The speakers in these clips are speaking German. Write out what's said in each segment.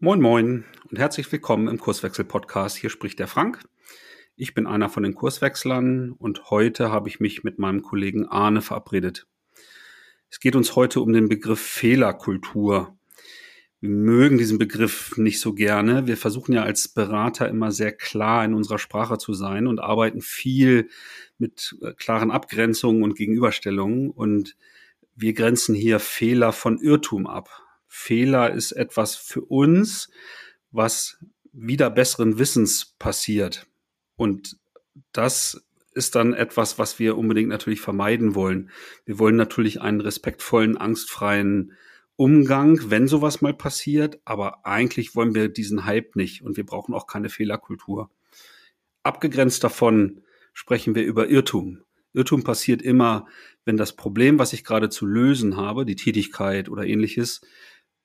Moin Moin und herzlich willkommen im Kurswechsel-Podcast. Hier spricht der Frank. Ich bin einer von den Kurswechslern und heute habe ich mich mit meinem Kollegen Arne verabredet. Es geht uns heute um den Begriff Fehlerkultur. Wir mögen diesen Begriff nicht so gerne. Wir versuchen ja als Berater immer sehr klar in unserer Sprache zu sein und arbeiten viel mit äh, klaren Abgrenzungen und Gegenüberstellungen und wir grenzen hier Fehler von Irrtum ab. Fehler ist etwas für uns, was wieder besseren Wissens passiert. Und das ist dann etwas, was wir unbedingt natürlich vermeiden wollen. Wir wollen natürlich einen respektvollen, angstfreien Umgang, wenn sowas mal passiert, aber eigentlich wollen wir diesen Hype nicht und wir brauchen auch keine Fehlerkultur. Abgegrenzt davon sprechen wir über Irrtum. Irrtum passiert immer, wenn das Problem, was ich gerade zu lösen habe, die Tätigkeit oder ähnliches,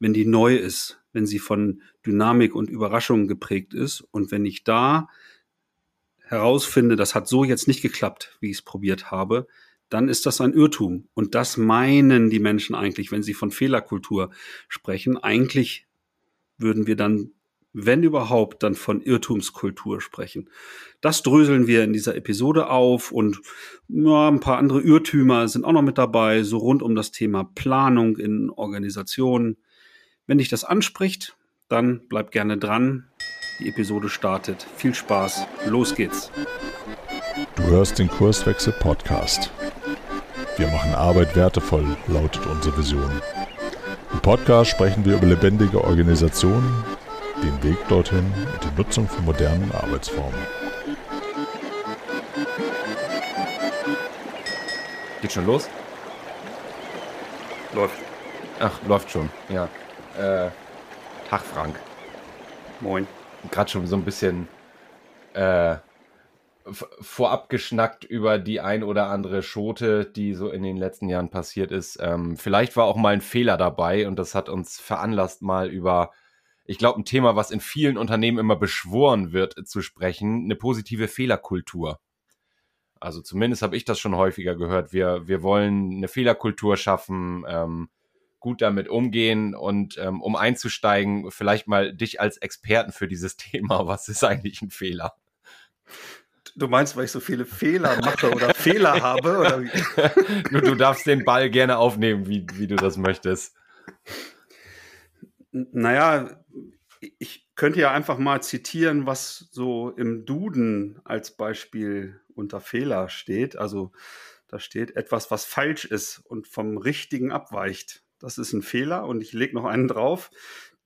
wenn die neu ist, wenn sie von Dynamik und Überraschung geprägt ist und wenn ich da herausfinde, das hat so jetzt nicht geklappt, wie ich es probiert habe, dann ist das ein Irrtum. Und das meinen die Menschen eigentlich, wenn sie von Fehlerkultur sprechen. Eigentlich würden wir dann, wenn überhaupt, dann von Irrtumskultur sprechen. Das dröseln wir in dieser Episode auf und ja, ein paar andere Irrtümer sind auch noch mit dabei, so rund um das Thema Planung in Organisationen, wenn dich das anspricht, dann bleib gerne dran. Die Episode startet. Viel Spaß. Los geht's. Du hörst den Kurswechsel Podcast. Wir machen Arbeit wertevoll, lautet unsere Vision. Im Podcast sprechen wir über lebendige Organisationen, den Weg dorthin und die Nutzung von modernen Arbeitsformen. Geht schon los? Läuft. Ach, läuft schon, ja. Äh, Tag, Frank. Moin. Gerade schon so ein bisschen äh, vorab geschnackt über die ein oder andere Schote, die so in den letzten Jahren passiert ist. Ähm, vielleicht war auch mal ein Fehler dabei und das hat uns veranlasst, mal über, ich glaube, ein Thema, was in vielen Unternehmen immer beschworen wird, zu sprechen, eine positive Fehlerkultur. Also zumindest habe ich das schon häufiger gehört. Wir, wir wollen eine Fehlerkultur schaffen. Ähm, gut damit umgehen und ähm, um einzusteigen, vielleicht mal dich als Experten für dieses Thema. Was ist eigentlich ein Fehler? Du meinst, weil ich so viele Fehler mache oder Fehler habe? Oder du, du darfst den Ball gerne aufnehmen, wie, wie du das möchtest. Naja, ich könnte ja einfach mal zitieren, was so im Duden als Beispiel unter Fehler steht. Also da steht etwas, was falsch ist und vom Richtigen abweicht. Das ist ein Fehler und ich lege noch einen drauf.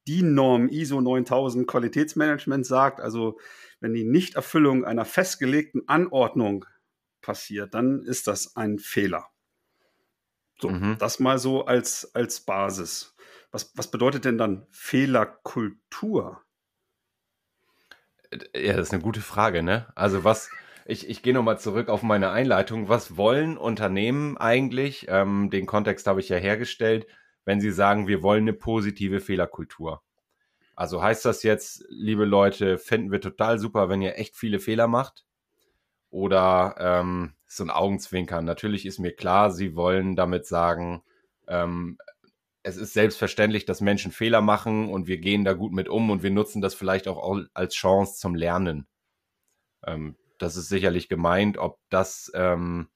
Die Norm ISO 9000 Qualitätsmanagement sagt, also wenn die Nichterfüllung einer festgelegten Anordnung passiert, dann ist das ein Fehler. So, mhm. das mal so als, als Basis. Was, was bedeutet denn dann Fehlerkultur? Ja, das ist eine gute Frage, ne? Also was, ich, ich gehe nochmal zurück auf meine Einleitung. Was wollen Unternehmen eigentlich? Ähm, den Kontext habe ich ja hergestellt wenn sie sagen, wir wollen eine positive Fehlerkultur. Also heißt das jetzt, liebe Leute, finden wir total super, wenn ihr echt viele Fehler macht? Oder ähm, so ein Augenzwinkern. Natürlich ist mir klar, sie wollen damit sagen, ähm, es ist selbstverständlich, dass Menschen Fehler machen und wir gehen da gut mit um und wir nutzen das vielleicht auch als Chance zum Lernen. Ähm, das ist sicherlich gemeint, ob das ähm,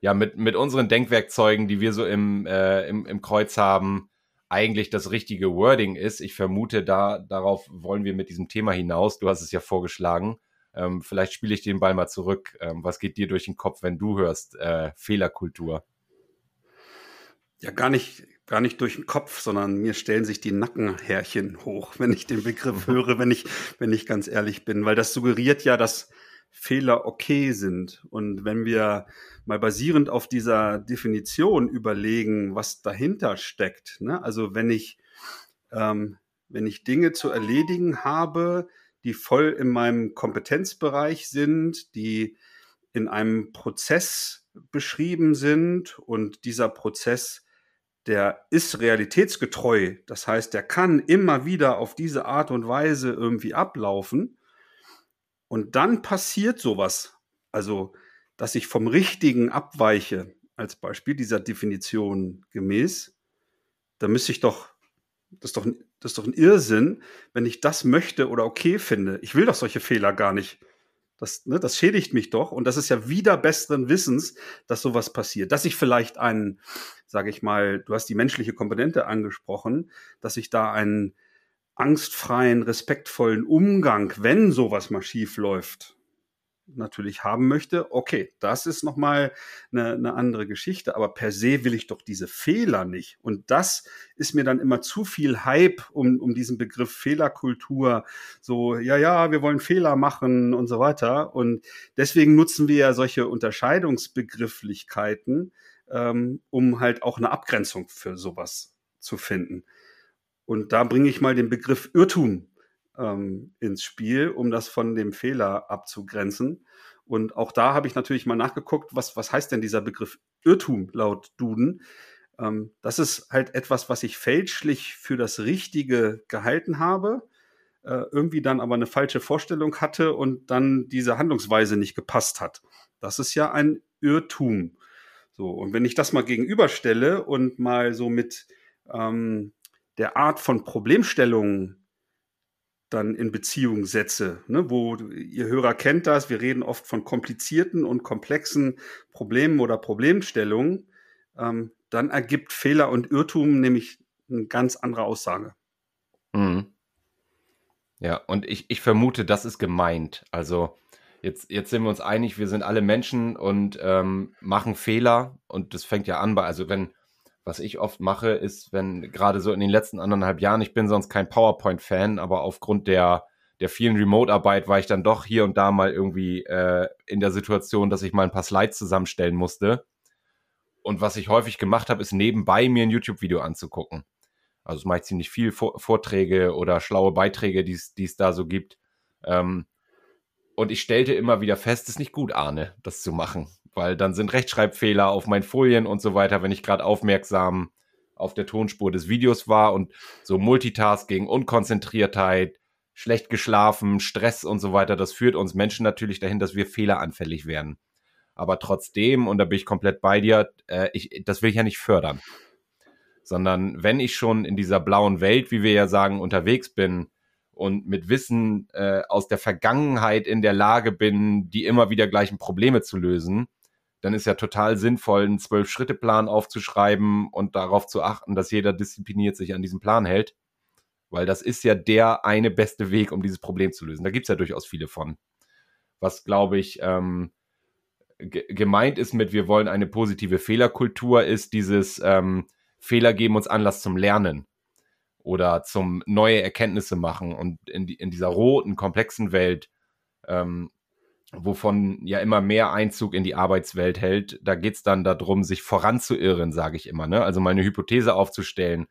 ja mit, mit unseren Denkwerkzeugen, die wir so im, äh, im, im Kreuz haben, eigentlich das richtige Wording ist. Ich vermute, da darauf wollen wir mit diesem Thema hinaus. Du hast es ja vorgeschlagen. Ähm, vielleicht spiele ich den Ball mal zurück. Ähm, was geht dir durch den Kopf, wenn du hörst äh, Fehlerkultur? Ja, gar nicht, gar nicht durch den Kopf, sondern mir stellen sich die Nackenhärchen hoch, wenn ich den Begriff höre, wenn ich, wenn ich ganz ehrlich bin, weil das suggeriert ja, dass Fehler okay sind. Und wenn wir mal basierend auf dieser Definition überlegen, was dahinter steckt, ne? also wenn ich, ähm, wenn ich Dinge zu erledigen habe, die voll in meinem Kompetenzbereich sind, die in einem Prozess beschrieben sind und dieser Prozess, der ist realitätsgetreu. Das heißt, der kann immer wieder auf diese Art und Weise irgendwie ablaufen. Und dann passiert sowas. Also, dass ich vom Richtigen abweiche, als Beispiel dieser Definition gemäß, da müsste ich doch Das ist doch, das ist doch ein Irrsinn, wenn ich das möchte oder okay finde. Ich will doch solche Fehler gar nicht. Das, ne, das schädigt mich doch. Und das ist ja wieder besseren Wissens, dass sowas passiert. Dass ich vielleicht einen, sage ich mal, du hast die menschliche Komponente angesprochen, dass ich da einen angstfreien, respektvollen Umgang, wenn sowas mal schief läuft, natürlich haben möchte, okay, das ist nochmal eine, eine andere Geschichte, aber per se will ich doch diese Fehler nicht. Und das ist mir dann immer zu viel Hype um, um diesen Begriff Fehlerkultur, so, ja, ja, wir wollen Fehler machen und so weiter. Und deswegen nutzen wir ja solche Unterscheidungsbegrifflichkeiten, ähm, um halt auch eine Abgrenzung für sowas zu finden. Und da bringe ich mal den Begriff Irrtum ähm, ins Spiel, um das von dem Fehler abzugrenzen. Und auch da habe ich natürlich mal nachgeguckt, was, was heißt denn dieser Begriff Irrtum laut Duden? Ähm, das ist halt etwas, was ich fälschlich für das Richtige gehalten habe, äh, irgendwie dann aber eine falsche Vorstellung hatte und dann diese Handlungsweise nicht gepasst hat. Das ist ja ein Irrtum. So, und wenn ich das mal gegenüberstelle und mal so mit ähm, der Art von Problemstellungen dann in Beziehung setze, ne, wo ihr Hörer kennt das, wir reden oft von komplizierten und komplexen Problemen oder Problemstellungen, ähm, dann ergibt Fehler und Irrtum nämlich eine ganz andere Aussage. Mhm. Ja, und ich, ich vermute, das ist gemeint. Also jetzt, jetzt sind wir uns einig, wir sind alle Menschen und ähm, machen Fehler und das fängt ja an bei, also wenn was ich oft mache, ist, wenn gerade so in den letzten anderthalb Jahren, ich bin sonst kein PowerPoint-Fan, aber aufgrund der, der vielen Remote-Arbeit war ich dann doch hier und da mal irgendwie äh, in der Situation, dass ich mal ein paar Slides zusammenstellen musste. Und was ich häufig gemacht habe, ist nebenbei mir ein YouTube-Video anzugucken. Also es mache ich ziemlich viel Vorträge oder schlaue Beiträge, die es da so gibt. Ähm, und ich stellte immer wieder fest, es ist nicht gut, Arne, das zu machen weil dann sind Rechtschreibfehler auf meinen Folien und so weiter, wenn ich gerade aufmerksam auf der Tonspur des Videos war und so Multitasking, Unkonzentriertheit, schlecht geschlafen, Stress und so weiter, das führt uns Menschen natürlich dahin, dass wir fehleranfällig werden. Aber trotzdem, und da bin ich komplett bei dir, äh, ich, das will ich ja nicht fördern. Sondern wenn ich schon in dieser blauen Welt, wie wir ja sagen, unterwegs bin, und mit Wissen äh, aus der Vergangenheit in der Lage bin, die immer wieder gleichen Probleme zu lösen, dann ist ja total sinnvoll, einen Zwölf-Schritte-Plan aufzuschreiben und darauf zu achten, dass jeder diszipliniert sich an diesem Plan hält. Weil das ist ja der eine beste Weg, um dieses Problem zu lösen. Da gibt es ja durchaus viele von. Was, glaube ich, ähm, gemeint ist mit, wir wollen eine positive Fehlerkultur, ist dieses ähm, Fehler geben uns Anlass zum Lernen oder zum neue Erkenntnisse machen. Und in, die, in dieser roten, komplexen Welt ähm, wovon ja immer mehr Einzug in die Arbeitswelt hält, da geht es dann darum, sich voranzuirren, sage ich immer. Ne? Also meine Hypothese aufzustellen,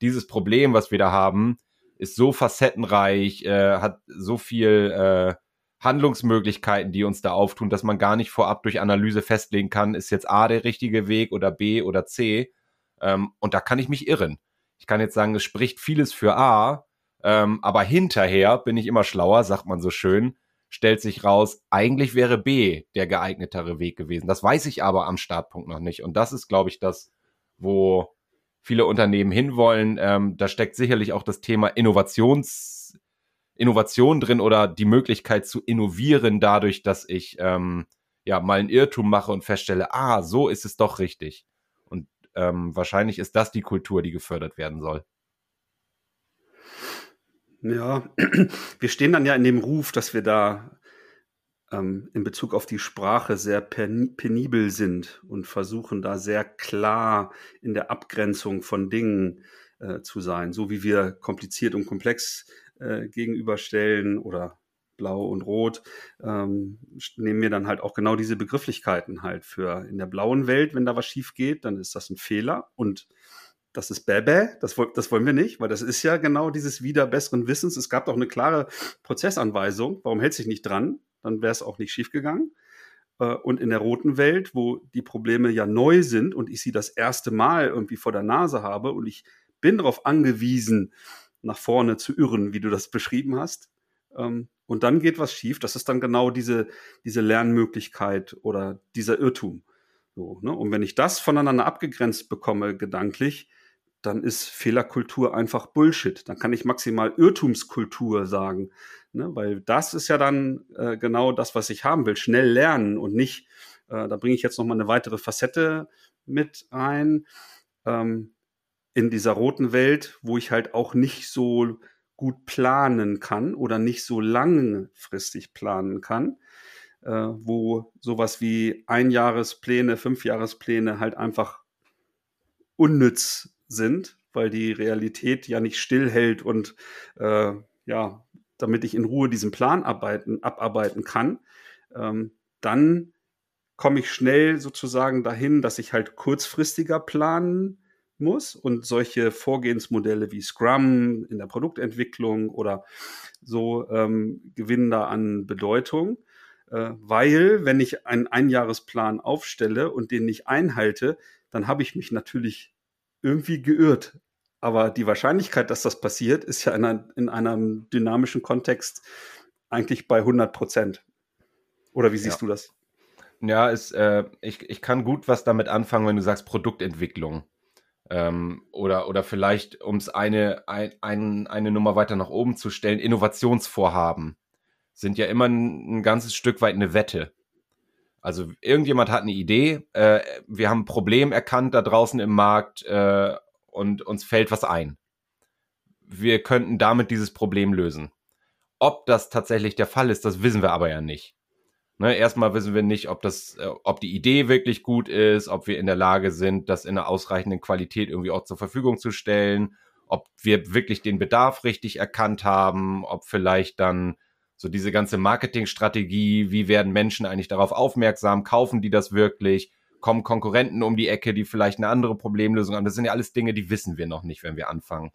dieses Problem, was wir da haben, ist so facettenreich, äh, hat so viel äh, Handlungsmöglichkeiten, die uns da auftun, dass man gar nicht vorab durch Analyse festlegen kann, ist jetzt A der richtige Weg oder B oder C. Ähm, und da kann ich mich irren. Ich kann jetzt sagen, es spricht vieles für A, ähm, aber hinterher bin ich immer schlauer, sagt man so schön stellt sich raus, eigentlich wäre B der geeignetere Weg gewesen. Das weiß ich aber am Startpunkt noch nicht. Und das ist, glaube ich, das, wo viele Unternehmen hinwollen. Ähm, da steckt sicherlich auch das Thema Innovations, Innovation drin oder die Möglichkeit zu innovieren dadurch, dass ich ähm, ja mal einen Irrtum mache und feststelle, ah, so ist es doch richtig. Und ähm, wahrscheinlich ist das die Kultur, die gefördert werden soll. Ja, wir stehen dann ja in dem Ruf, dass wir da ähm, in Bezug auf die Sprache sehr penibel sind und versuchen da sehr klar in der Abgrenzung von Dingen äh, zu sein, so wie wir kompliziert und komplex äh, gegenüberstellen oder blau und rot, ähm, nehmen wir dann halt auch genau diese Begrifflichkeiten halt für in der blauen Welt, wenn da was schief geht, dann ist das ein Fehler und das ist Bäbä, das, das wollen wir nicht, weil das ist ja genau dieses wieder besseren Wissens. Es gab doch eine klare Prozessanweisung, warum hält sich nicht dran? Dann wäre es auch nicht schiefgegangen. Äh, und in der roten Welt, wo die Probleme ja neu sind und ich sie das erste Mal irgendwie vor der Nase habe und ich bin darauf angewiesen, nach vorne zu irren, wie du das beschrieben hast. Ähm, und dann geht was schief. Das ist dann genau diese, diese Lernmöglichkeit oder dieser Irrtum. So, ne? Und wenn ich das voneinander abgegrenzt bekomme, gedanklich, dann ist Fehlerkultur einfach Bullshit. Dann kann ich maximal Irrtumskultur sagen, ne? weil das ist ja dann äh, genau das, was ich haben will. Schnell lernen und nicht, äh, da bringe ich jetzt noch mal eine weitere Facette mit ein, ähm, in dieser roten Welt, wo ich halt auch nicht so gut planen kann oder nicht so langfristig planen kann, äh, wo sowas wie Einjahrespläne, Fünfjahrespläne halt einfach unnütz sind, weil die Realität ja nicht stillhält und äh, ja, damit ich in Ruhe diesen Plan arbeiten, abarbeiten kann, ähm, dann komme ich schnell sozusagen dahin, dass ich halt kurzfristiger planen muss und solche Vorgehensmodelle wie Scrum in der Produktentwicklung oder so ähm, gewinnen da an Bedeutung, äh, weil wenn ich einen Einjahresplan aufstelle und den nicht einhalte, dann habe ich mich natürlich irgendwie geirrt. Aber die Wahrscheinlichkeit, dass das passiert, ist ja in, einer, in einem dynamischen Kontext eigentlich bei 100 Prozent. Oder wie siehst ja. du das? Ja, ist, äh, ich, ich kann gut was damit anfangen, wenn du sagst Produktentwicklung. Ähm, oder, oder vielleicht, um es eine, ein, ein, eine Nummer weiter nach oben zu stellen, Innovationsvorhaben sind ja immer ein, ein ganzes Stück weit eine Wette. Also irgendjemand hat eine Idee, äh, wir haben ein Problem erkannt da draußen im Markt äh, und uns fällt was ein. Wir könnten damit dieses Problem lösen. Ob das tatsächlich der Fall ist, das wissen wir aber ja nicht. Ne, erstmal wissen wir nicht, ob das, äh, ob die Idee wirklich gut ist, ob wir in der Lage sind, das in einer ausreichenden Qualität irgendwie auch zur Verfügung zu stellen, ob wir wirklich den Bedarf richtig erkannt haben, ob vielleicht dann so diese ganze Marketingstrategie, wie werden Menschen eigentlich darauf aufmerksam, kaufen die das wirklich, kommen Konkurrenten um die Ecke, die vielleicht eine andere Problemlösung haben. Das sind ja alles Dinge, die wissen wir noch nicht, wenn wir anfangen.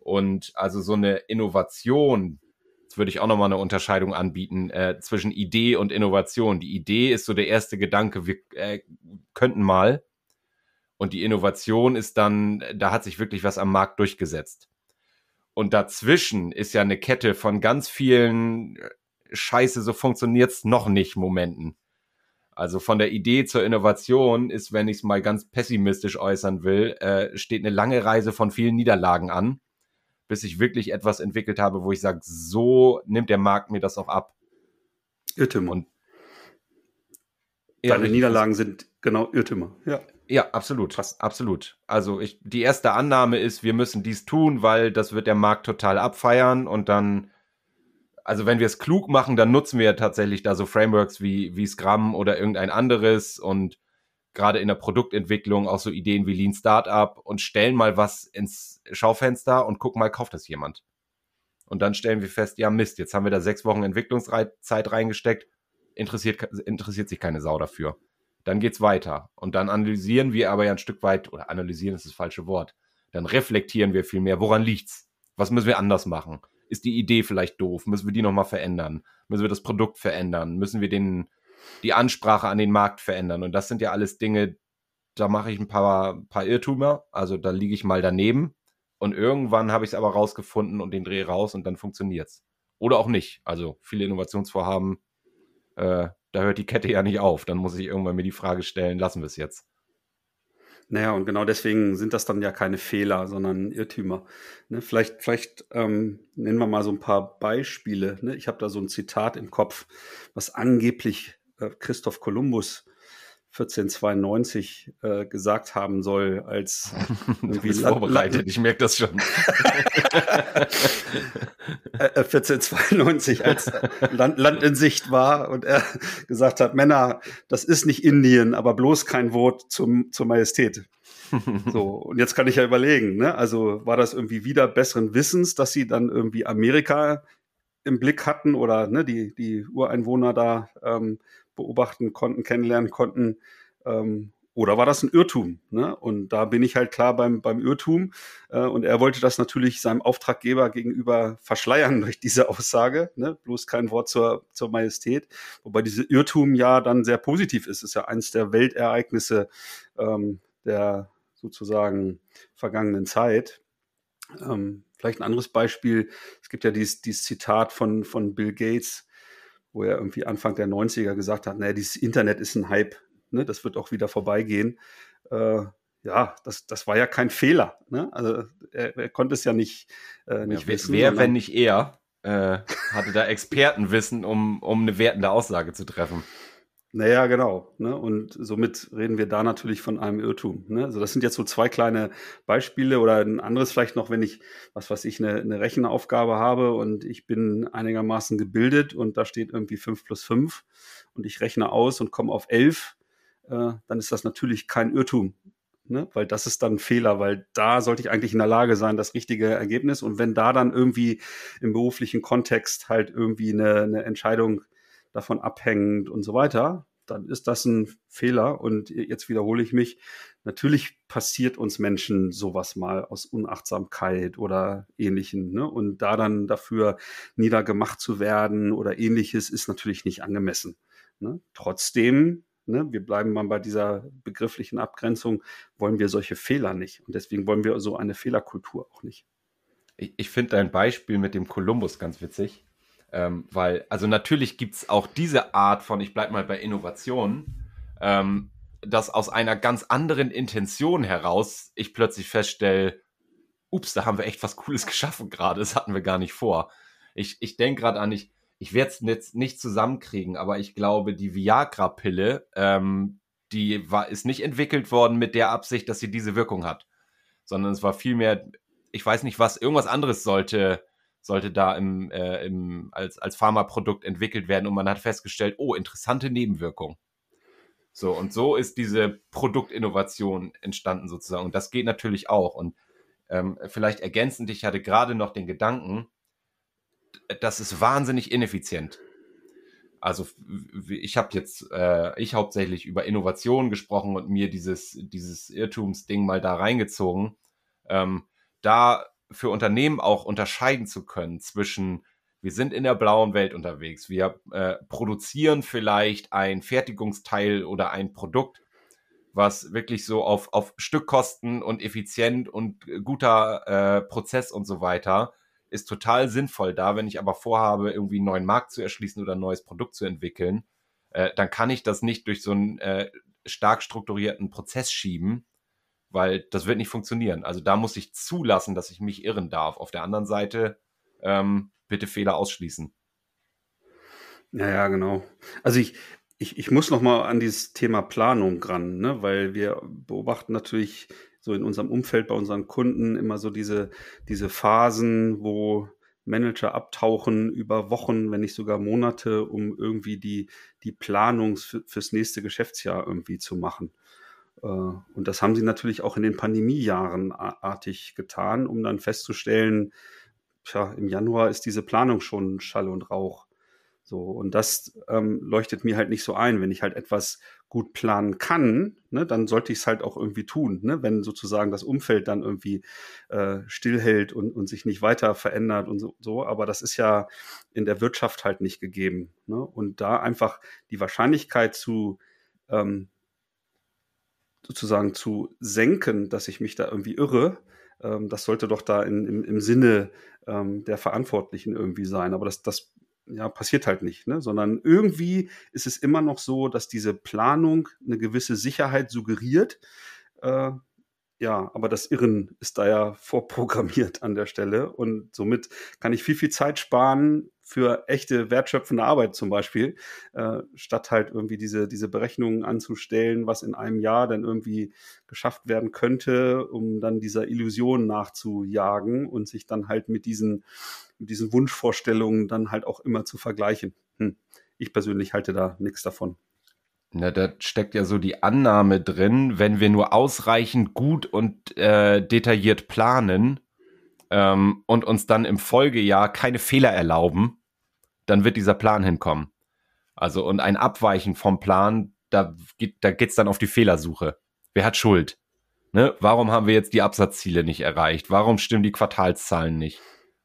Und also so eine Innovation, jetzt würde ich auch nochmal eine Unterscheidung anbieten äh, zwischen Idee und Innovation. Die Idee ist so der erste Gedanke, wir äh, könnten mal. Und die Innovation ist dann, da hat sich wirklich was am Markt durchgesetzt. Und dazwischen ist ja eine Kette von ganz vielen äh, Scheiße, so funktioniert's noch nicht Momenten. Also von der Idee zur Innovation ist, wenn ich es mal ganz pessimistisch äußern will, äh, steht eine lange Reise von vielen Niederlagen an, bis ich wirklich etwas entwickelt habe, wo ich sage, so nimmt der Markt mir das auch ab. Irrtümer. Und Deine Niederlagen sind genau Irrtümer. Ja. Ja, absolut. Fast. Absolut. Also ich, die erste Annahme ist, wir müssen dies tun, weil das wird der Markt total abfeiern und dann, also wenn wir es klug machen, dann nutzen wir tatsächlich da so Frameworks wie, wie Scrum oder irgendein anderes und gerade in der Produktentwicklung auch so Ideen wie Lean Startup und stellen mal was ins Schaufenster und gucken mal, kauft das jemand? Und dann stellen wir fest, ja Mist, jetzt haben wir da sechs Wochen Entwicklungszeit reingesteckt, interessiert, interessiert sich keine Sau dafür. Dann geht's weiter. Und dann analysieren wir aber ja ein Stück weit, oder analysieren ist das falsche Wort. Dann reflektieren wir viel mehr. Woran liegt's? Was müssen wir anders machen? Ist die Idee vielleicht doof? Müssen wir die nochmal verändern? Müssen wir das Produkt verändern? Müssen wir den, die Ansprache an den Markt verändern? Und das sind ja alles Dinge, da mache ich ein paar, paar Irrtümer. Also da liege ich mal daneben. Und irgendwann habe ich es aber rausgefunden und den Dreh raus und dann funktioniert's. Oder auch nicht. Also viele Innovationsvorhaben äh, da hört die Kette ja nicht auf. Dann muss ich irgendwann mir die Frage stellen, lassen wir es jetzt. Naja, und genau deswegen sind das dann ja keine Fehler, sondern Irrtümer. Ne, vielleicht vielleicht ähm, nennen wir mal so ein paar Beispiele. Ne? Ich habe da so ein Zitat im Kopf, was angeblich äh, Christoph Kolumbus 1492 äh, gesagt haben soll, als irgendwie du vorbereitet. Land ich merke das schon. 1492 äh, äh, als Land, Land in Sicht war und er gesagt hat, Männer, das ist nicht Indien, aber bloß kein Wort zum, zur Majestät. So, und jetzt kann ich ja überlegen, ne? Also war das irgendwie wieder besseren Wissens, dass sie dann irgendwie Amerika im Blick hatten oder ne, die, die Ureinwohner da ähm, beobachten konnten, kennenlernen konnten. Ähm, oder war das ein Irrtum? Ne? Und da bin ich halt klar beim, beim Irrtum. Äh, und er wollte das natürlich seinem Auftraggeber gegenüber verschleiern durch diese Aussage. Ne? Bloß kein Wort zur, zur Majestät. Wobei diese Irrtum ja dann sehr positiv ist. Ist ja eins der Weltereignisse ähm, der sozusagen vergangenen Zeit. Ähm, vielleicht ein anderes Beispiel. Es gibt ja dieses, dieses Zitat von, von Bill Gates, wo er irgendwie Anfang der 90er gesagt hat, naja, dieses Internet ist ein Hype, ne, das wird auch wieder vorbeigehen. Äh, ja, das, das war ja kein Fehler. Ne? Also er, er konnte es ja nicht, äh, nicht ja, wissen. Wer, wenn nicht er, äh, hatte da Expertenwissen, um, um eine wertende Aussage zu treffen. Naja, genau. Ne? Und somit reden wir da natürlich von einem Irrtum. Ne? Also das sind jetzt so zwei kleine Beispiele oder ein anderes vielleicht noch, wenn ich, was weiß ich, eine, eine Rechenaufgabe habe und ich bin einigermaßen gebildet und da steht irgendwie fünf plus fünf und ich rechne aus und komme auf elf, äh, dann ist das natürlich kein Irrtum. Ne? Weil das ist dann ein Fehler, weil da sollte ich eigentlich in der Lage sein, das richtige Ergebnis. Und wenn da dann irgendwie im beruflichen Kontext halt irgendwie eine, eine Entscheidung davon abhängend und so weiter, dann ist das ein Fehler. Und jetzt wiederhole ich mich. Natürlich passiert uns Menschen sowas mal aus Unachtsamkeit oder ähnlichen. Ne? Und da dann dafür niedergemacht zu werden oder ähnliches ist natürlich nicht angemessen. Ne? Trotzdem, ne, wir bleiben mal bei dieser begrifflichen Abgrenzung, wollen wir solche Fehler nicht. Und deswegen wollen wir so eine Fehlerkultur auch nicht. Ich, ich finde dein Beispiel mit dem Kolumbus ganz witzig. Ähm, weil, also natürlich gibt es auch diese Art von, ich bleibe mal bei Innovation, ähm, dass aus einer ganz anderen Intention heraus ich plötzlich feststelle, ups, da haben wir echt was Cooles geschaffen gerade, das hatten wir gar nicht vor. Ich, ich denke gerade an, ich, ich werde es jetzt nicht zusammenkriegen, aber ich glaube, die Viagra-Pille, ähm, die war, ist nicht entwickelt worden mit der Absicht, dass sie diese Wirkung hat, sondern es war vielmehr, ich weiß nicht was, irgendwas anderes sollte sollte da im, äh, im, als, als Pharmaprodukt entwickelt werden und man hat festgestellt, oh, interessante Nebenwirkung. So, und so ist diese Produktinnovation entstanden sozusagen. Und das geht natürlich auch. Und ähm, vielleicht ergänzend, ich hatte gerade noch den Gedanken, das ist wahnsinnig ineffizient. Also ich habe jetzt, äh, ich hauptsächlich über Innovation gesprochen und mir dieses, dieses Irrtumsding mal da reingezogen. Ähm, da für Unternehmen auch unterscheiden zu können zwischen, wir sind in der blauen Welt unterwegs, wir äh, produzieren vielleicht ein Fertigungsteil oder ein Produkt, was wirklich so auf, auf Stückkosten und effizient und guter äh, Prozess und so weiter ist total sinnvoll da. Wenn ich aber vorhabe, irgendwie einen neuen Markt zu erschließen oder ein neues Produkt zu entwickeln, äh, dann kann ich das nicht durch so einen äh, stark strukturierten Prozess schieben, weil das wird nicht funktionieren. Also da muss ich zulassen, dass ich mich irren darf. Auf der anderen Seite ähm, bitte Fehler ausschließen. Ja, ja, genau. Also ich, ich, ich muss noch mal an dieses Thema Planung ran, ne? weil wir beobachten natürlich so in unserem Umfeld bei unseren Kunden immer so diese, diese Phasen, wo Manager abtauchen über Wochen, wenn nicht sogar Monate, um irgendwie die, die Planung fürs nächste Geschäftsjahr irgendwie zu machen. Äh, und das haben sie natürlich auch in den Pandemiejahren artig getan, um dann festzustellen, tja, im Januar ist diese Planung schon Schall und Rauch. So, und das ähm, leuchtet mir halt nicht so ein. Wenn ich halt etwas gut planen kann, ne, dann sollte ich es halt auch irgendwie tun. Ne? Wenn sozusagen das Umfeld dann irgendwie äh, stillhält und, und sich nicht weiter verändert und so, so. Aber das ist ja in der Wirtschaft halt nicht gegeben. Ne? Und da einfach die Wahrscheinlichkeit zu ähm, sozusagen zu senken, dass ich mich da irgendwie irre, ähm, das sollte doch da in, im, im Sinne ähm, der Verantwortlichen irgendwie sein. Aber das, das ja, passiert halt nicht, ne? sondern irgendwie ist es immer noch so, dass diese Planung eine gewisse Sicherheit suggeriert. Äh, ja, aber das Irren ist da ja vorprogrammiert an der Stelle und somit kann ich viel, viel Zeit sparen für echte wertschöpfende Arbeit zum Beispiel, äh, statt halt irgendwie diese, diese Berechnungen anzustellen, was in einem Jahr dann irgendwie geschafft werden könnte, um dann dieser Illusion nachzujagen und sich dann halt mit diesen, mit diesen Wunschvorstellungen dann halt auch immer zu vergleichen. Hm. Ich persönlich halte da nichts davon. Na, da steckt ja so die Annahme drin, wenn wir nur ausreichend gut und äh, detailliert planen, ähm, und uns dann im Folgejahr keine Fehler erlauben, dann wird dieser Plan hinkommen. Also und ein Abweichen vom Plan, da geht da geht's dann auf die Fehlersuche. Wer hat Schuld? Ne? Warum haben wir jetzt die Absatzziele nicht erreicht? Warum stimmen die Quartalszahlen nicht?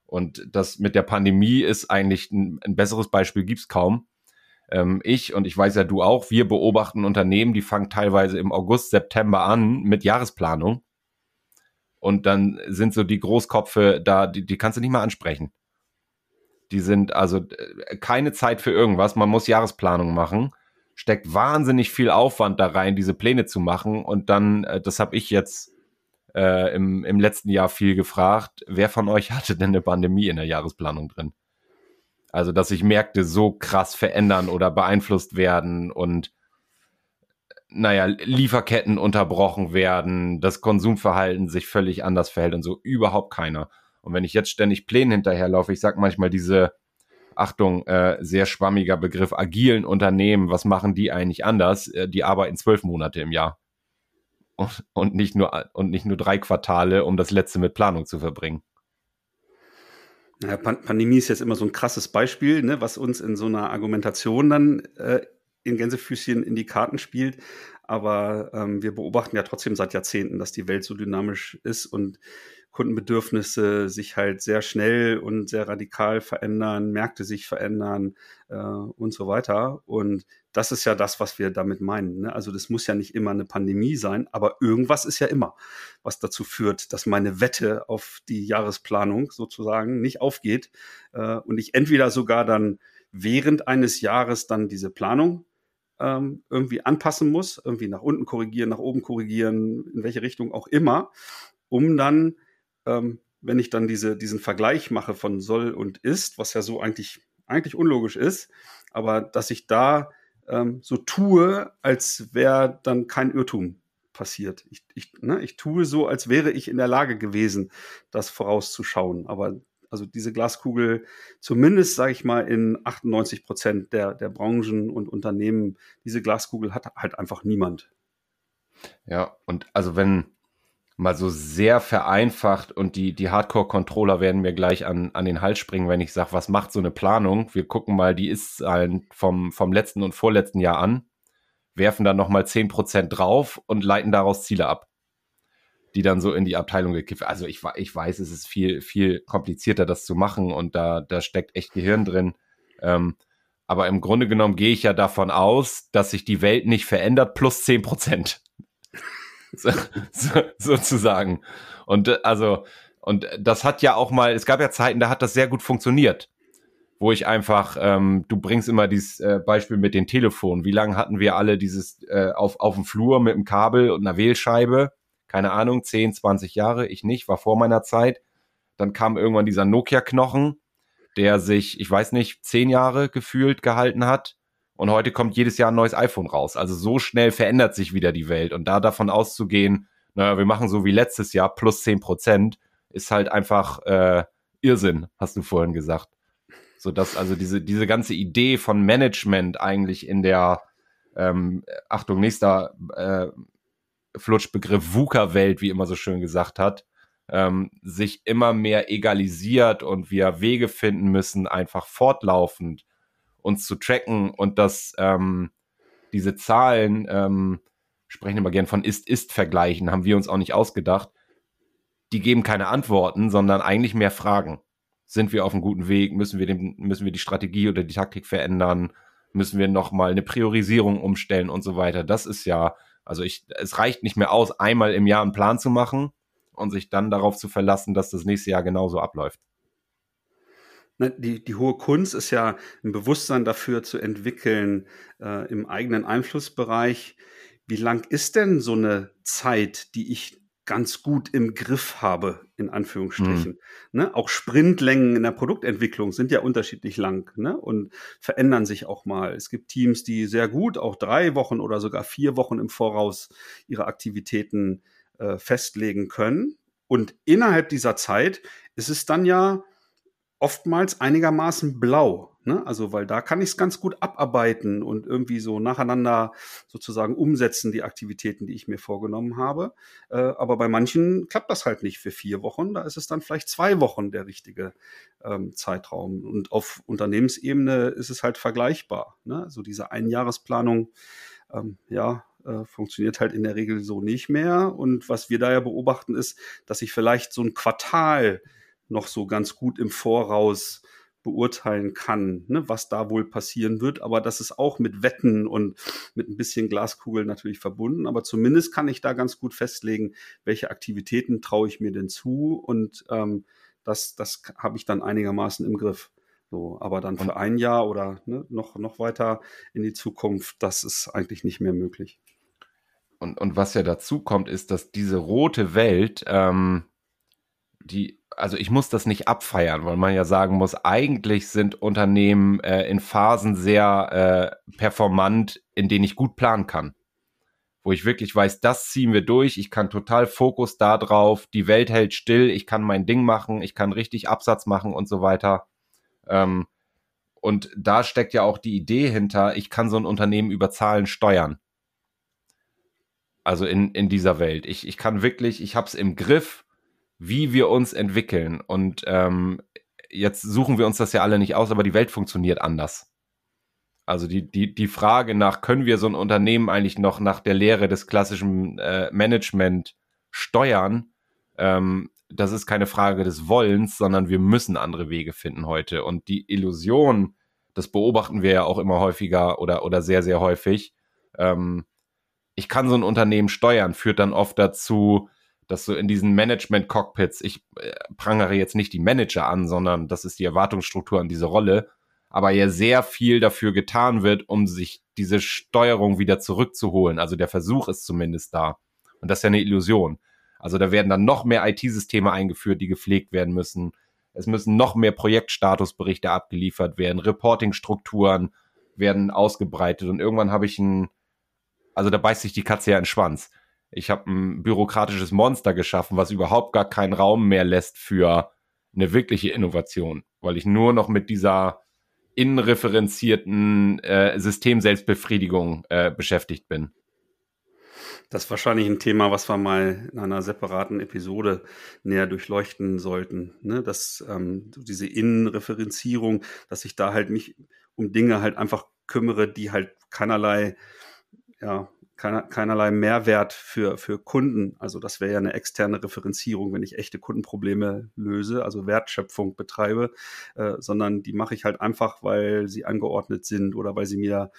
Und das mit der Pandemie ist eigentlich ein, ein besseres Beispiel gibt's kaum. Ähm, ich und ich weiß ja du auch, wir beobachten Unternehmen, die fangen teilweise im August, September an mit Jahresplanung und dann sind so die Großkopfe da, die, die kannst du nicht mal ansprechen. Die sind also äh, keine Zeit für irgendwas. Man muss Jahresplanung machen. steckt wahnsinnig viel Aufwand da rein, diese Pläne zu machen. Und dann, äh, das habe ich jetzt äh, im, im letzten Jahr viel gefragt, wer von euch hatte denn eine Pandemie in der Jahresplanung drin? Also, dass sich Märkte so krass verändern oder beeinflusst werden und naja, Lieferketten unterbrochen werden, das Konsumverhalten sich völlig anders verhält und so, überhaupt keiner. Und wenn ich jetzt ständig Plänen hinterherlaufe, ich sag manchmal diese, Achtung, äh, sehr schwammiger Begriff, agilen Unternehmen, was machen die eigentlich anders? Äh, die arbeiten zwölf Monate im Jahr. Und, und, nicht nur, und nicht nur drei Quartale, um das letzte mit Planung zu verbringen. Ja, Pandemie ist jetzt immer so ein krasses Beispiel, ne, was uns in so einer Argumentation dann äh, in Gänsefüßchen in die Karten spielt. Aber ähm, wir beobachten ja trotzdem seit Jahrzehnten, dass die Welt so dynamisch ist und Kundenbedürfnisse sich halt sehr schnell und sehr radikal verändern, Märkte sich verändern äh, und so weiter. Und das ist ja das, was wir damit meinen. Ne? Also das muss ja nicht immer eine Pandemie sein, aber irgendwas ist ja immer, was dazu führt, dass meine Wette auf die Jahresplanung sozusagen nicht aufgeht äh, und ich entweder sogar dann während eines Jahres dann diese Planung ähm, irgendwie anpassen muss, irgendwie nach unten korrigieren, nach oben korrigieren, in welche Richtung auch immer, um dann, ähm, wenn ich dann diese, diesen Vergleich mache von soll und ist, was ja so eigentlich, eigentlich unlogisch ist, aber dass ich da ähm, so tue, als wäre dann kein Irrtum passiert. Ich, ich, ne, ich tue so, als wäre ich in der Lage gewesen, das vorauszuschauen. Aber also diese Glaskugel, zumindest sage ich mal in 98 Prozent der, der Branchen und Unternehmen, diese Glaskugel hat halt einfach niemand. Ja, und also wenn mal so sehr vereinfacht und die, die Hardcore-Controller werden mir gleich an, an den Hals springen, wenn ich sage, was macht so eine Planung? Wir gucken mal die Ist-Zahlen vom, vom letzten und vorletzten Jahr an, werfen dann nochmal 10% drauf und leiten daraus Ziele ab die dann so in die Abteilung gekippt. Also ich, ich weiß, es ist viel, viel komplizierter, das zu machen und da, da steckt echt Gehirn drin. Ähm, aber im Grunde genommen gehe ich ja davon aus, dass sich die Welt nicht verändert, plus zehn Prozent. so, so, sozusagen. Und äh, also, und das hat ja auch mal, es gab ja Zeiten, da hat das sehr gut funktioniert. Wo ich einfach, ähm, du bringst immer dieses äh, Beispiel mit den Telefonen. Wie lange hatten wir alle dieses äh, auf, auf dem Flur mit einem Kabel und einer Wählscheibe? Keine Ahnung, 10, 20 Jahre, ich nicht, war vor meiner Zeit. Dann kam irgendwann dieser Nokia-Knochen, der sich, ich weiß nicht, zehn Jahre gefühlt gehalten hat. Und heute kommt jedes Jahr ein neues iPhone raus. Also so schnell verändert sich wieder die Welt. Und da davon auszugehen, naja, wir machen so wie letztes Jahr plus 10 Prozent, ist halt einfach äh, Irrsinn, hast du vorhin gesagt. So dass also diese, diese ganze Idee von Management eigentlich in der, ähm, Achtung, nächster äh, Flutschbegriff VUCA-Welt, wie immer so schön gesagt hat, ähm, sich immer mehr egalisiert und wir Wege finden müssen, einfach fortlaufend uns zu tracken und dass ähm, diese Zahlen, ähm, sprechen immer gern von Ist-Ist-Vergleichen, haben wir uns auch nicht ausgedacht. Die geben keine Antworten, sondern eigentlich mehr Fragen. Sind wir auf einem guten Weg? Müssen wir, den, müssen wir die Strategie oder die Taktik verändern? Müssen wir nochmal eine Priorisierung umstellen und so weiter? Das ist ja also ich, es reicht nicht mehr aus, einmal im Jahr einen Plan zu machen und sich dann darauf zu verlassen, dass das nächste Jahr genauso abläuft. Die, die hohe Kunst ist ja ein Bewusstsein dafür zu entwickeln äh, im eigenen Einflussbereich. Wie lang ist denn so eine Zeit, die ich ganz gut im Griff habe, in Anführungsstrichen. Mhm. Ne? Auch Sprintlängen in der Produktentwicklung sind ja unterschiedlich lang ne? und verändern sich auch mal. Es gibt Teams, die sehr gut auch drei Wochen oder sogar vier Wochen im Voraus ihre Aktivitäten äh, festlegen können. Und innerhalb dieser Zeit ist es dann ja oftmals einigermaßen blau. Ne? Also, weil da kann ich es ganz gut abarbeiten und irgendwie so nacheinander sozusagen umsetzen, die Aktivitäten, die ich mir vorgenommen habe. Äh, aber bei manchen klappt das halt nicht für vier Wochen. Da ist es dann vielleicht zwei Wochen der richtige ähm, Zeitraum. Und auf Unternehmensebene ist es halt vergleichbar. Ne? Also diese Einjahresplanung, ähm, ja, äh, funktioniert halt in der Regel so nicht mehr. Und was wir da ja beobachten, ist, dass ich vielleicht so ein Quartal noch so ganz gut im Voraus beurteilen kann, ne, was da wohl passieren wird. Aber das ist auch mit Wetten und mit ein bisschen Glaskugel natürlich verbunden. Aber zumindest kann ich da ganz gut festlegen, welche Aktivitäten traue ich mir denn zu. Und ähm, das, das habe ich dann einigermaßen im Griff. So, aber dann für ein Jahr oder ne, noch, noch weiter in die Zukunft, das ist eigentlich nicht mehr möglich. Und, und was ja dazu kommt, ist, dass diese rote Welt, ähm, die, also ich muss das nicht abfeiern, weil man ja sagen muss, eigentlich sind Unternehmen äh, in Phasen sehr äh, performant, in denen ich gut planen kann. Wo ich wirklich weiß, das ziehen wir durch, ich kann total Fokus da drauf, die Welt hält still, ich kann mein Ding machen, ich kann richtig Absatz machen und so weiter. Ähm, und da steckt ja auch die Idee hinter, ich kann so ein Unternehmen über Zahlen steuern. Also in, in dieser Welt. Ich, ich kann wirklich, ich habe es im Griff, wie wir uns entwickeln. Und ähm, jetzt suchen wir uns das ja alle nicht aus, aber die Welt funktioniert anders. Also die, die, die Frage nach, können wir so ein Unternehmen eigentlich noch nach der Lehre des klassischen äh, Management steuern, ähm, das ist keine Frage des Wollens, sondern wir müssen andere Wege finden heute. Und die Illusion, das beobachten wir ja auch immer häufiger oder, oder sehr, sehr häufig, ähm, ich kann so ein Unternehmen steuern, führt dann oft dazu, dass so in diesen Management-Cockpits, ich äh, prangere jetzt nicht die Manager an, sondern das ist die Erwartungsstruktur an diese Rolle, aber ja sehr viel dafür getan wird, um sich diese Steuerung wieder zurückzuholen. Also der Versuch ist zumindest da. Und das ist ja eine Illusion. Also da werden dann noch mehr IT-Systeme eingeführt, die gepflegt werden müssen. Es müssen noch mehr Projektstatusberichte abgeliefert werden, Reporting-Strukturen werden ausgebreitet und irgendwann habe ich ein, also da beißt sich die Katze ja in den Schwanz. Ich habe ein bürokratisches Monster geschaffen, was überhaupt gar keinen Raum mehr lässt für eine wirkliche Innovation, weil ich nur noch mit dieser innenreferenzierten äh, Systemselbstbefriedigung äh, beschäftigt bin. Das ist wahrscheinlich ein Thema, was wir mal in einer separaten Episode näher durchleuchten sollten. Ne? Dass ähm, diese Innenreferenzierung, dass ich da halt mich um Dinge halt einfach kümmere, die halt keinerlei, ja, keiner, keinerlei Mehrwert für, für Kunden. Also das wäre ja eine externe Referenzierung, wenn ich echte Kundenprobleme löse, also Wertschöpfung betreibe, äh, sondern die mache ich halt einfach, weil sie angeordnet sind oder weil sie mir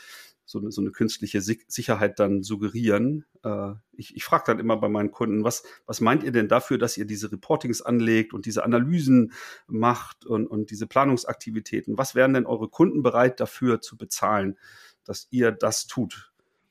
so eine, so eine künstliche Sicherheit dann suggerieren. Äh, ich ich frage dann immer bei meinen Kunden, was, was meint ihr denn dafür, dass ihr diese Reportings anlegt und diese Analysen macht und, und diese Planungsaktivitäten? Was wären denn eure Kunden bereit dafür zu bezahlen, dass ihr das tut?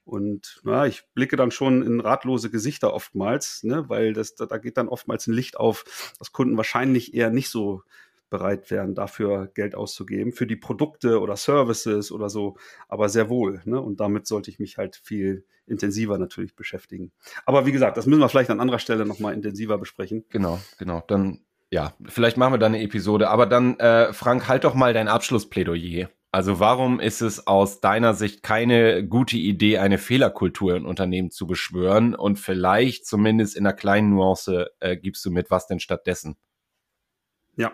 Und na, ich blicke dann schon in ratlose Gesichter oftmals, ne, weil das, da, da geht dann oftmals ein Licht auf, dass Kunden wahrscheinlich eher nicht so bereit wären, dafür Geld auszugeben, für die Produkte oder Services oder so, aber sehr wohl. Ne? Und damit sollte ich mich halt viel intensiver natürlich beschäftigen. Aber wie gesagt, das müssen wir vielleicht an anderer Stelle nochmal intensiver besprechen. Genau, genau. Dann, ja, vielleicht machen wir da eine Episode. Aber dann, äh, Frank, halt doch mal dein Abschlussplädoyer. Also warum ist es aus deiner Sicht keine gute Idee, eine Fehlerkultur in Unternehmen zu beschwören? Und vielleicht zumindest in einer kleinen Nuance äh, gibst du mit, was denn stattdessen? Ja,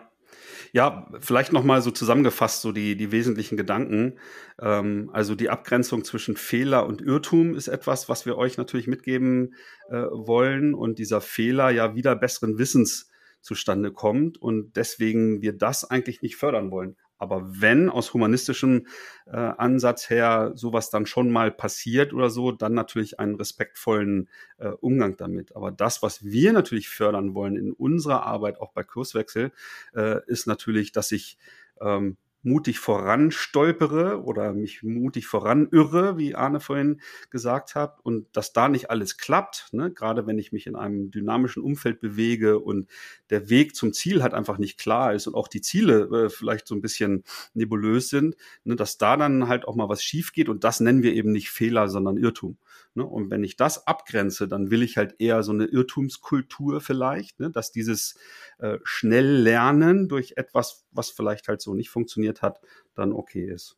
ja, vielleicht nochmal so zusammengefasst, so die, die wesentlichen Gedanken. Ähm, also die Abgrenzung zwischen Fehler und Irrtum ist etwas, was wir euch natürlich mitgeben äh, wollen und dieser Fehler ja wieder besseren Wissens zustande kommt und deswegen wir das eigentlich nicht fördern wollen. Aber wenn aus humanistischem äh, Ansatz her sowas dann schon mal passiert oder so, dann natürlich einen respektvollen äh, Umgang damit. Aber das, was wir natürlich fördern wollen in unserer Arbeit, auch bei Kurswechsel, äh, ist natürlich, dass ich ähm, mutig voran stolpere oder mich mutig voran irre, wie Arne vorhin gesagt hat, und dass da nicht alles klappt, ne? gerade wenn ich mich in einem dynamischen Umfeld bewege und der Weg zum Ziel halt einfach nicht klar ist und auch die Ziele äh, vielleicht so ein bisschen nebulös sind, ne? dass da dann halt auch mal was schief geht und das nennen wir eben nicht Fehler, sondern Irrtum. Ne? Und wenn ich das abgrenze, dann will ich halt eher so eine Irrtumskultur vielleicht, ne? dass dieses äh, schnell Lernen durch etwas, was vielleicht halt so nicht funktioniert hat, dann okay ist.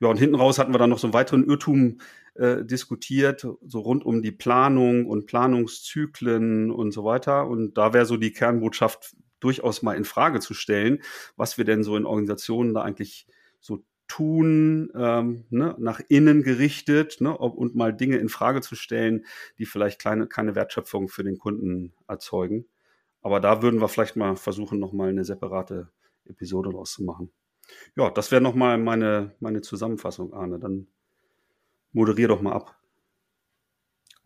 Ja, und hinten raus hatten wir dann noch so einen weiteren Irrtum äh, diskutiert, so rund um die Planung und Planungszyklen und so weiter. Und da wäre so die Kernbotschaft durchaus mal in Frage zu stellen, was wir denn so in Organisationen da eigentlich so tun, ähm, ne, nach innen gerichtet ne, und mal Dinge in Frage zu stellen, die vielleicht kleine, keine Wertschöpfung für den Kunden erzeugen. Aber da würden wir vielleicht mal versuchen, nochmal eine separate Episode draus zu machen. Ja, das wäre nochmal meine, meine Zusammenfassung, Arne. Dann moderier doch mal ab.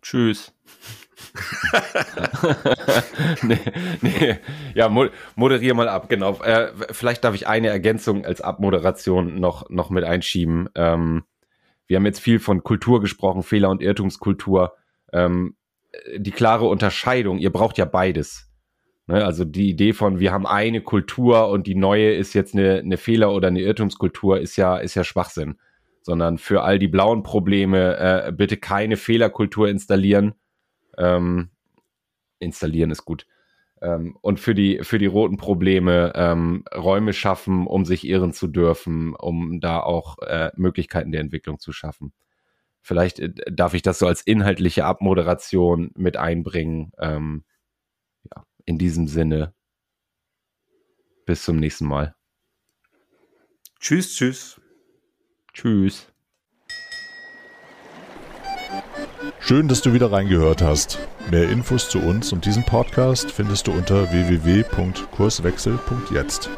Tschüss. nee, nee. Ja, moderier mal ab, genau. Äh, vielleicht darf ich eine Ergänzung als Abmoderation noch, noch mit einschieben. Ähm, wir haben jetzt viel von Kultur gesprochen, Fehler- und Irrtumskultur. Ähm, die klare Unterscheidung, ihr braucht ja beides. Ne? Also die Idee von, wir haben eine Kultur und die neue ist jetzt eine, eine Fehler- oder eine Irrtumskultur, ist ja, ist ja Schwachsinn. Sondern für all die blauen Probleme äh, bitte keine Fehlerkultur installieren. Ähm, installieren ist gut. Ähm, und für die, für die roten Probleme ähm, Räume schaffen, um sich irren zu dürfen, um da auch äh, Möglichkeiten der Entwicklung zu schaffen. Vielleicht äh, darf ich das so als inhaltliche Abmoderation mit einbringen. Ähm, in diesem Sinne, bis zum nächsten Mal. Tschüss, tschüss. Tschüss. Schön, dass du wieder reingehört hast. Mehr Infos zu uns und diesem Podcast findest du unter www.kurswechsel.jetzt.